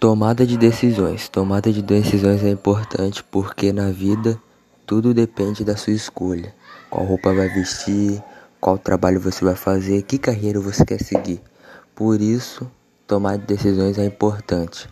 Tomada de decisões. Tomada de decisões é importante porque na vida tudo depende da sua escolha. Qual roupa vai vestir, qual trabalho você vai fazer, que carreira você quer seguir. Por isso, tomar decisões é importante.